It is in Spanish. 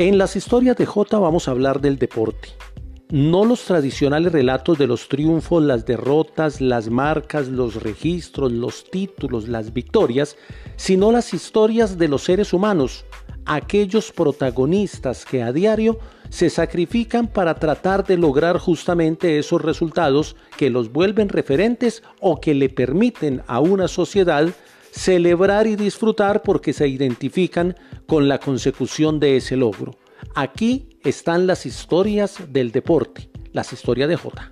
En las historias de J vamos a hablar del deporte. No los tradicionales relatos de los triunfos, las derrotas, las marcas, los registros, los títulos, las victorias, sino las historias de los seres humanos, aquellos protagonistas que a diario se sacrifican para tratar de lograr justamente esos resultados que los vuelven referentes o que le permiten a una sociedad celebrar y disfrutar porque se identifican con la consecución de ese logro. Aquí están las historias del deporte, las historias de J.